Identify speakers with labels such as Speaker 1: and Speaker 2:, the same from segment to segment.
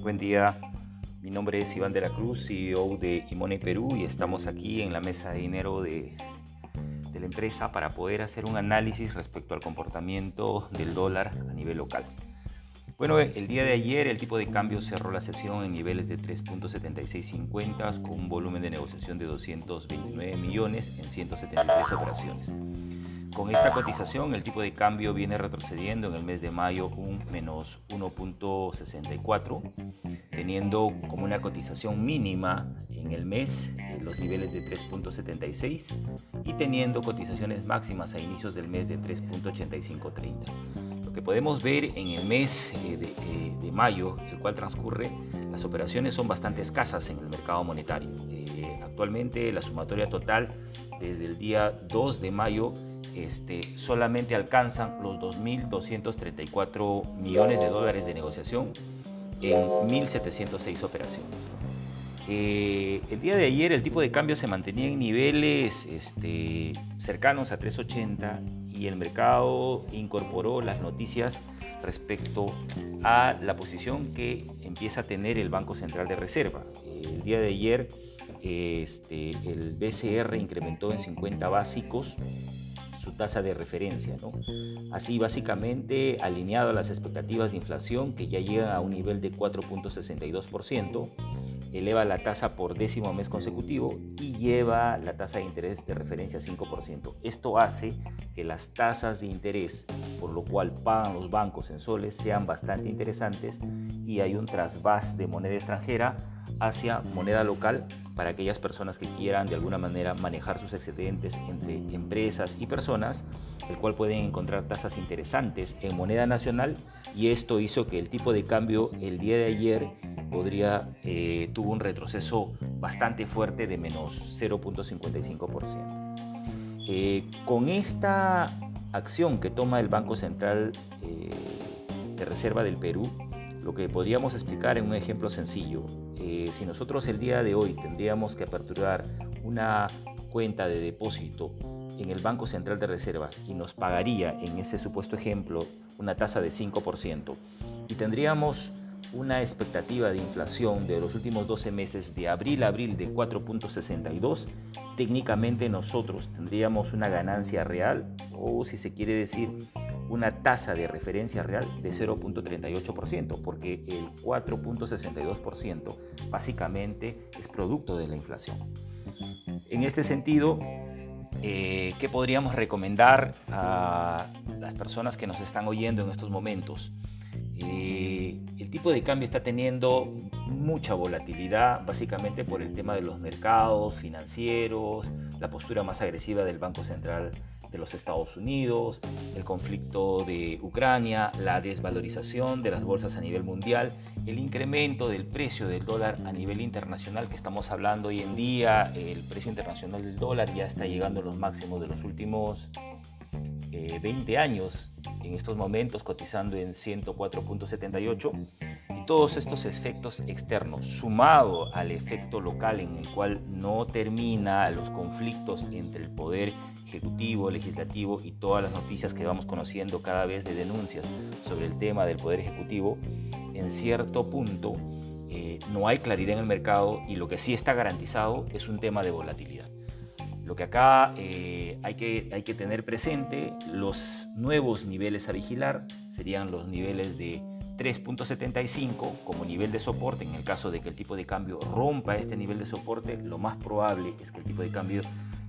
Speaker 1: Buen día, mi nombre es Iván de la Cruz, CEO de Imone Perú y estamos aquí en la mesa de dinero de la empresa para poder hacer un análisis respecto al comportamiento del dólar a nivel local. Bueno, el día de ayer el tipo de cambio cerró la sesión en niveles de 3.7650 con un volumen de negociación de 229 millones en 173 operaciones. Con esta cotización el tipo de cambio viene retrocediendo en el mes de mayo un menos 1.64, teniendo como una cotización mínima en el mes los niveles de 3.76 y teniendo cotizaciones máximas a inicios del mes de 3.8530 que podemos ver en el mes eh, eh, de, mayo, el cual transcurre, las operaciones son bastante escasas en el mercado monetario. Eh, actualmente la sumatoria total desde el día 2 de mayo este, solamente alcanzan los 2.234 millones de dólares de negociación en 1.706 operaciones. el día de ayer el tipo de cambio se mantenía en niveles este, cercanos a 380 y el mercado incorporó las noticias respecto a la posición que empieza a tener el Banco Central de Reserva. El día de ayer este, el BCR incrementó en 50 básicos su tasa de referencia. Así, básicamente, alineado a las expectativas de inflación que ya llegan a un nivel de 4.62%, eleva la tasa por décimo mes consecutivo y lleva la tasa de interés de referencia a 5%. Esto hace que las tasas de interés, por lo cual pagan los bancos en soles, sean bastante interesantes y hay un trasvás de moneda extranjera hacia moneda local para aquellas personas que quieran de alguna manera manejar sus excedentes entre empresas y personas, el cual pueden encontrar tasas interesantes en moneda nacional y esto hizo que el tipo de cambio el día de ayer podría, eh, tuvo un retroceso bastante fuerte de menos 0.55%. Eh, con esta acción que toma el Banco Central eh, de Reserva del Perú, lo que podríamos explicar en un ejemplo sencillo, si nosotros el día de hoy tendríamos que aperturar una cuenta de depósito en el Banco Central de Reserva y nos pagaría en ese supuesto ejemplo una tasa de 5% y tendríamos una expectativa de inflación de los últimos 12 meses de abril a abril de 4.62, técnicamente nosotros tendríamos una ganancia real o si se quiere decir una tasa de referencia real de 0.38%, porque el 4.62% básicamente es producto de la inflación. En este sentido, eh, ¿qué podríamos recomendar a las personas que nos están oyendo en estos momentos? Eh, el tipo de cambio está teniendo mucha volatilidad, básicamente por el tema de los mercados financieros, la postura más agresiva del Banco Central de los Estados Unidos, el conflicto de Ucrania, la desvalorización de las bolsas a nivel mundial, el incremento del precio del dólar a nivel internacional que estamos hablando hoy en día, el precio internacional del dólar ya está llegando a los máximos de los últimos 20 eh, años, en estos momentos cotizando en 104.78, y todos estos efectos externos, sumado al efecto local en el cual no termina los conflictos entre el poder ejecutivo, legislativo y todas las noticias que vamos conociendo cada vez de denuncias sobre el tema del poder ejecutivo, en cierto punto eh, no hay claridad en el mercado y lo que sí está garantizado es un tema de volatilidad. Lo que acá eh, hay, que, hay que tener presente, los nuevos niveles a vigilar serían los niveles de 3.75 como nivel de soporte. En el caso de que el tipo de cambio rompa este nivel de soporte, lo más probable es que el tipo de cambio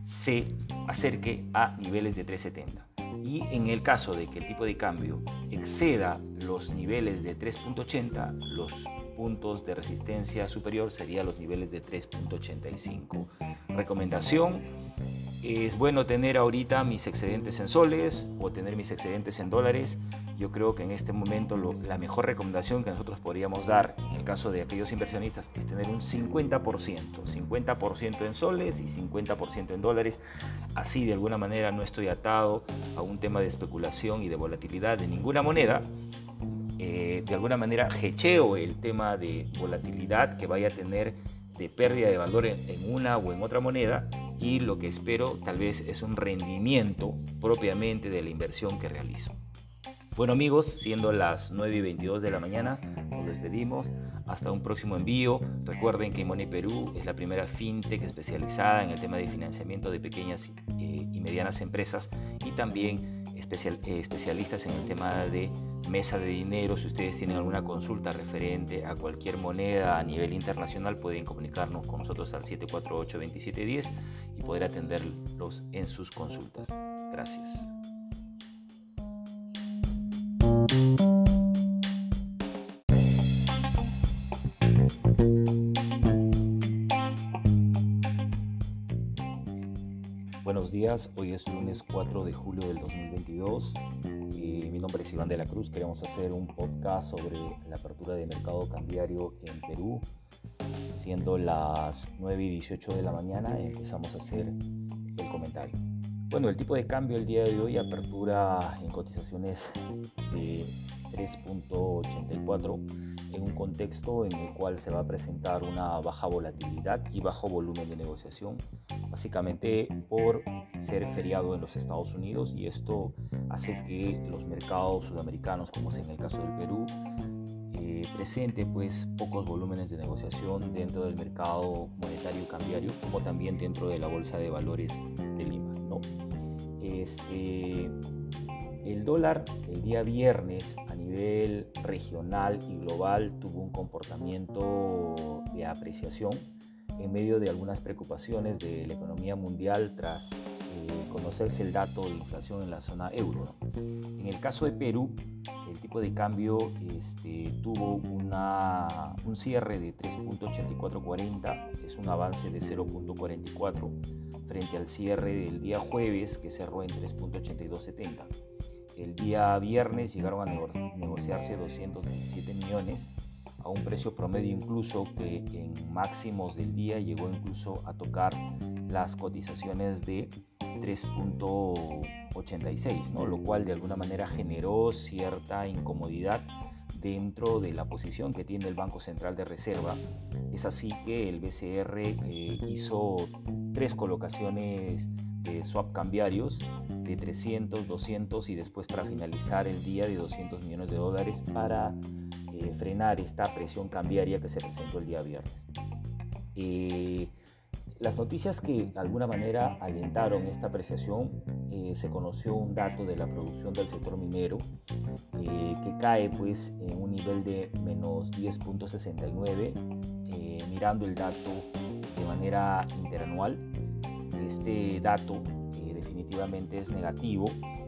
Speaker 1: se acerque a niveles de 3.70. Y en el caso de que el tipo de cambio exceda los niveles de 3.80, los puntos de resistencia superior serían los niveles de 3.85. Recomendación, es bueno tener ahorita mis excedentes en soles o tener mis excedentes en dólares. Yo creo que en este momento la mejor recomendación que nosotros podríamos dar en el caso de aquellos inversionistas es tener un 50%, 50% en soles y 50% en dólares. Así de alguna manera no estoy atado a un tema de especulación y de volatilidad de ninguna moneda. Eh, de alguna manera hecheo el tema de volatilidad que vaya a tener de pérdida de valor en una o en otra moneda y lo que espero tal vez es un rendimiento propiamente de la inversión que realizo. Bueno amigos, siendo las 9 y 22 de la mañana, nos despedimos. Hasta un próximo envío. Recuerden que Money Perú es la primera fintech especializada en el tema de financiamiento de pequeñas eh, y medianas empresas y también especial, eh, especialistas en el tema de mesa de dinero. Si ustedes tienen alguna consulta referente a cualquier moneda a nivel internacional, pueden comunicarnos con nosotros al 748-2710 y poder atenderlos en sus consultas. Gracias. Buenos días, hoy es lunes 4 de julio del 2022 y mi nombre es Iván de la Cruz. Queremos hacer un podcast sobre la apertura de mercado cambiario en Perú. Siendo las 9 y 18 de la mañana, empezamos a hacer el comentario. Bueno, el tipo de cambio el día de hoy, apertura en cotizaciones de 3.84 en un contexto en el cual se va a presentar una baja volatilidad y bajo volumen de negociación, básicamente por ser feriado en los Estados Unidos y esto hace que los mercados sudamericanos, como es en el caso del Perú, eh, presente pues pocos volúmenes de negociación dentro del mercado monetario cambiario como también dentro de la bolsa de valores de Lima. ¿no? Este, el dólar el día viernes a nivel regional y global tuvo un comportamiento de apreciación en medio de algunas preocupaciones de la economía mundial tras eh, conocerse el dato de inflación en la zona euro. En el caso de Perú, el tipo de cambio este, tuvo un cierre de 3.8440, es un avance de 0.44 frente al cierre del día jueves que cerró en 3.8270. El día viernes llegaron a negociarse 217 millones a un precio promedio incluso que en máximos del día llegó incluso a tocar las cotizaciones de 3.86, ¿no? lo cual de alguna manera generó cierta incomodidad dentro de la posición que tiene el Banco Central de Reserva. Es así que el BCR eh, hizo tres colocaciones de swap cambiarios de 300, 200 y después para finalizar el día de 200 millones de dólares para eh, frenar esta presión cambiaria que se presentó el día viernes. Eh, las noticias que de alguna manera alentaron esta apreciación, eh, se conoció un dato de la producción del sector minero que cae pues en un nivel de menos 10.69, mirando el dato de manera interanual este dato eh, definitivamente es negativo.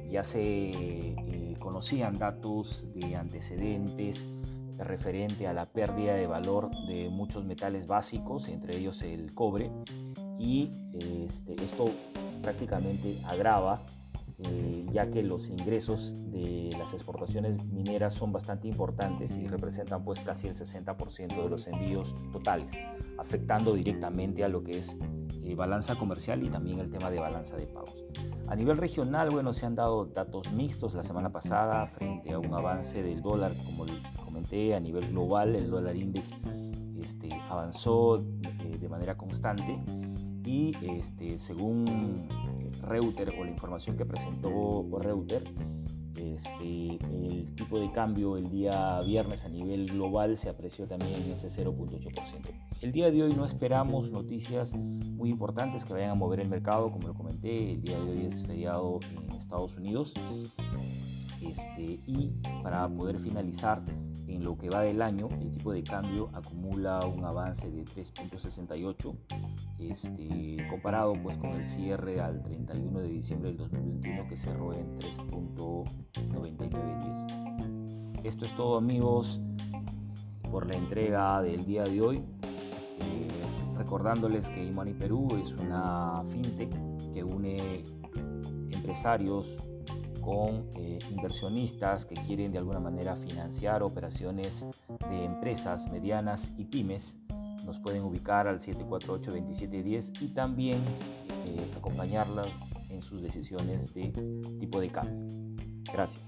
Speaker 1: Ya se eh, conocían datos de antecedentes referente a la pérdida de valor de muchos metales básicos, entre ellos el cobre, y este, esto prácticamente agrava eh, ya que los ingresos de las exportaciones mineras son bastante importantes y representan pues casi el 60% de los envíos totales, afectando directamente a lo que es eh, balanza comercial y también el tema de balanza de pagos. A nivel regional, bueno, se han dado datos mixtos la semana pasada frente a un avance del dólar, como comenté, a nivel global el dólar index este, avanzó eh, de manera constante y este, según Reuter o la información que presentó Reuter, este, el tipo de cambio el día viernes a nivel global se apreció también en ese 0.8%. El día de hoy no esperamos noticias muy importantes que vayan a mover el mercado, como lo comenté, el día de hoy es feriado en Estados Unidos. Este, y para poder finalizar en lo que va del año, el tipo de cambio acumula un avance de 3.68, este, comparado pues con el cierre al 31 de diciembre del 2021 que cerró en 3.9910. Esto es todo amigos por la entrega del día de hoy. Eh, recordándoles que Imani Perú es una fintech que une empresarios, con eh, inversionistas que quieren de alguna manera financiar operaciones de empresas medianas y pymes. Nos pueden ubicar al 748-2710 y también eh, acompañarlas en sus decisiones de tipo de cambio. Gracias.